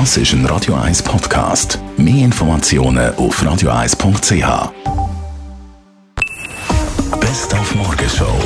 Das ist ein Radio 1 Podcast. Mehr Informationen auf radio1.ch. Best auf Morgenshow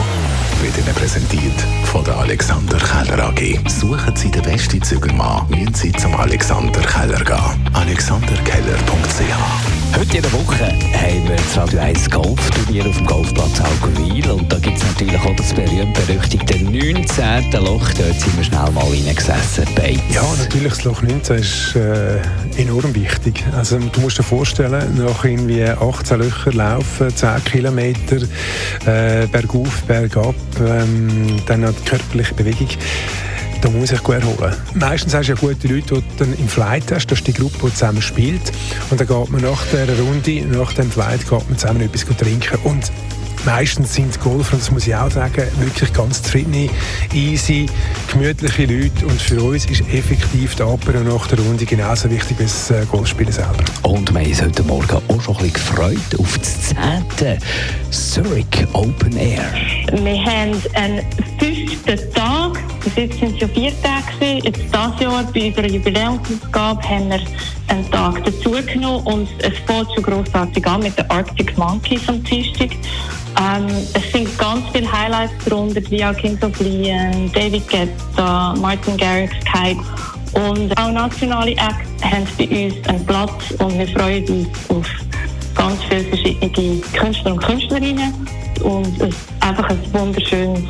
wird Ihnen präsentiert von der Alexander Keller AG. Suchen Sie den besten Zügelmann, müssen Sie zum Alexander Keller gehen. alexanderkeller.ch Heute in der Woche haben wir das Radio 1 Golfturnier auf dem Golfplatz Augenwil und da gibt es natürlich auch das berühmt-berüchtigte 19. Loch. Dort sind wir schnell mal reingesessen. Beides. Ja, natürlich, das Loch 19 ist äh, enorm wichtig. Also, du musst dir vorstellen, nach irgendwie 18 Löcher laufen, 10 Kilometer äh, bergauf, bergab, ähm, dann noch die körperliche Bewegung da muss ich gut erholen. Meistens hast du ja gute Leute, die dann im Flight hast, das ist die Gruppe, die zusammen spielt. Und dann geht man nach der Runde, nach dem Flight, geht man zusammen etwas trinken. Und meistens sind Golfer, und das muss ich auch sagen, wirklich ganz zufriedene, easy, gemütliche Leute. Und für uns ist effektiv der Apero nach der Runde genauso wichtig wie das äh, Golfspielen selber. Und wir haben uns heute Morgen auch schon ein bisschen gefreut auf das 10. Zurich Open Air. Wir haben einen fünften Tag. Bis jetzt sind es ja vier Tage. Gewesen. Jetzt dieses Jahr bei unserer Jubiläumsausgabe haben wir einen Tag dazugenommen und es fängt schon grossartig an mit den Arctic Monkeys am Dienstag. Ähm, es sind ganz viele Highlights darunter, wie auch Kings of Leon, David Guetta, Martin Garrix, Kite und auch nationale Acts haben bei uns einen Platz und wir freuen uns auf ganz viele verschiedene Künstler und Künstlerinnen und es ist einfach ein wunderschönes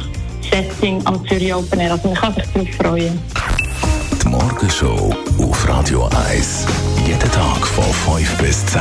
Setting am Zürich Open Air. Also man kann sich darauf freuen. Die Morgenshow auf Radio 1. Jeden Tag von 5 bis 10.